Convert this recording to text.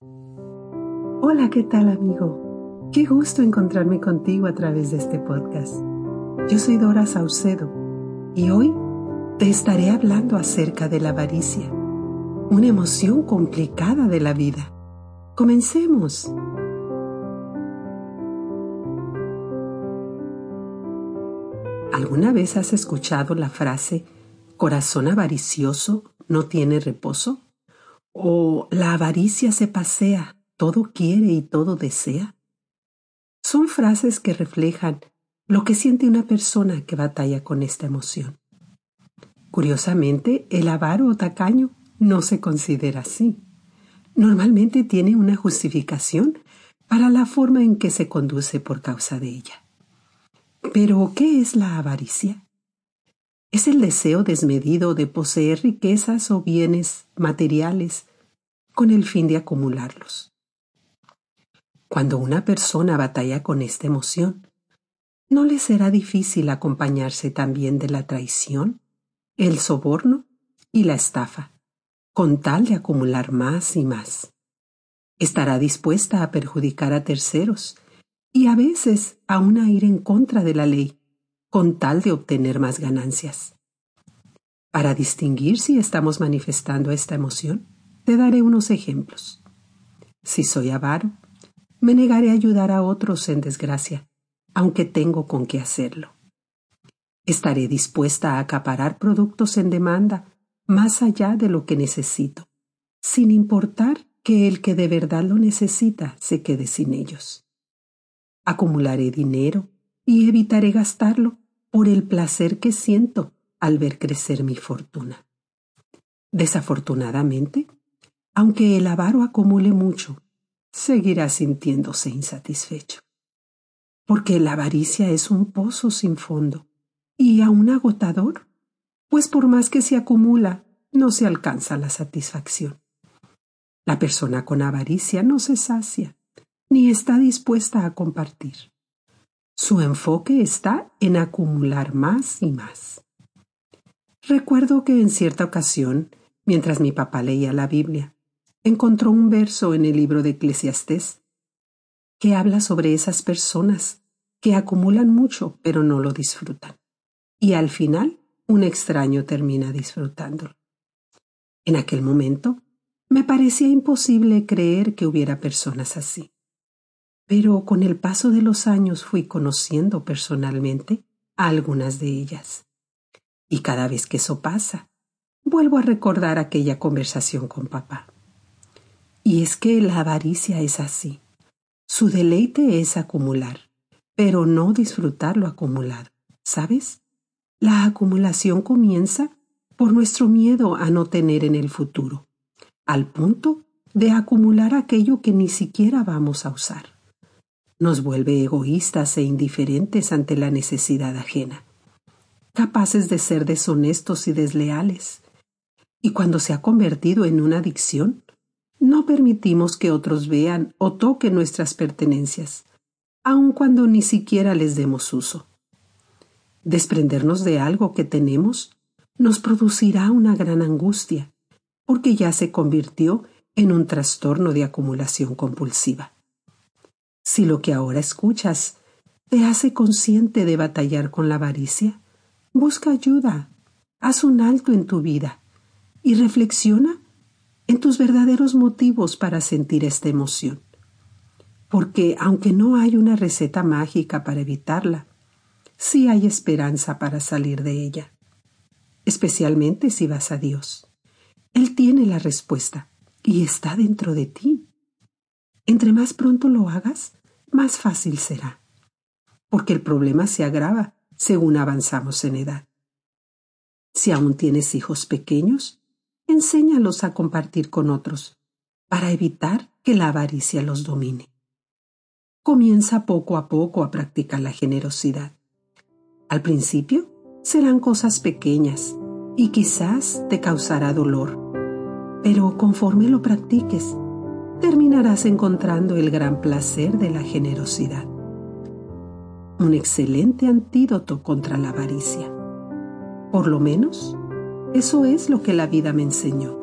Hola, ¿qué tal amigo? Qué gusto encontrarme contigo a través de este podcast. Yo soy Dora Saucedo y hoy te estaré hablando acerca de la avaricia, una emoción complicada de la vida. Comencemos. ¿Alguna vez has escuchado la frase corazón avaricioso no tiene reposo? ¿O la avaricia se pasea, todo quiere y todo desea? Son frases que reflejan lo que siente una persona que batalla con esta emoción. Curiosamente, el avaro o tacaño no se considera así. Normalmente tiene una justificación para la forma en que se conduce por causa de ella. Pero, ¿qué es la avaricia? Es el deseo desmedido de poseer riquezas o bienes materiales con el fin de acumularlos. Cuando una persona batalla con esta emoción, ¿no le será difícil acompañarse también de la traición, el soborno y la estafa, con tal de acumular más y más? Estará dispuesta a perjudicar a terceros y a veces aún a ir en contra de la ley, con tal de obtener más ganancias. Para distinguir si estamos manifestando esta emoción, te daré unos ejemplos. Si soy avaro, me negaré a ayudar a otros en desgracia, aunque tengo con qué hacerlo. Estaré dispuesta a acaparar productos en demanda más allá de lo que necesito, sin importar que el que de verdad lo necesita se quede sin ellos acumularé dinero y evitaré gastarlo por el placer que siento al ver crecer mi fortuna. Desafortunadamente, aunque el avaro acumule mucho, seguirá sintiéndose insatisfecho. Porque la avaricia es un pozo sin fondo y aún agotador, pues por más que se acumula, no se alcanza la satisfacción. La persona con avaricia no se sacia, ni está dispuesta a compartir. Su enfoque está en acumular más y más. Recuerdo que en cierta ocasión, mientras mi papá leía la Biblia, encontró un verso en el libro de Eclesiastés que habla sobre esas personas que acumulan mucho pero no lo disfrutan. Y al final, un extraño termina disfrutándolo. En aquel momento, me parecía imposible creer que hubiera personas así. Pero con el paso de los años fui conociendo personalmente a algunas de ellas. Y cada vez que eso pasa, vuelvo a recordar aquella conversación con papá. Y es que la avaricia es así. Su deleite es acumular, pero no disfrutar lo acumulado. ¿Sabes? La acumulación comienza por nuestro miedo a no tener en el futuro, al punto de acumular aquello que ni siquiera vamos a usar nos vuelve egoístas e indiferentes ante la necesidad ajena, capaces de ser deshonestos y desleales. Y cuando se ha convertido en una adicción, no permitimos que otros vean o toquen nuestras pertenencias, aun cuando ni siquiera les demos uso. Desprendernos de algo que tenemos nos producirá una gran angustia, porque ya se convirtió en un trastorno de acumulación compulsiva. Si lo que ahora escuchas te hace consciente de batallar con la avaricia, busca ayuda, haz un alto en tu vida y reflexiona en tus verdaderos motivos para sentir esta emoción. Porque aunque no hay una receta mágica para evitarla, sí hay esperanza para salir de ella, especialmente si vas a Dios. Él tiene la respuesta y está dentro de ti. Entre más pronto lo hagas, más fácil será, porque el problema se agrava según avanzamos en edad. Si aún tienes hijos pequeños, enséñalos a compartir con otros, para evitar que la avaricia los domine. Comienza poco a poco a practicar la generosidad. Al principio serán cosas pequeñas y quizás te causará dolor, pero conforme lo practiques, terminarás encontrando el gran placer de la generosidad. Un excelente antídoto contra la avaricia. Por lo menos, eso es lo que la vida me enseñó.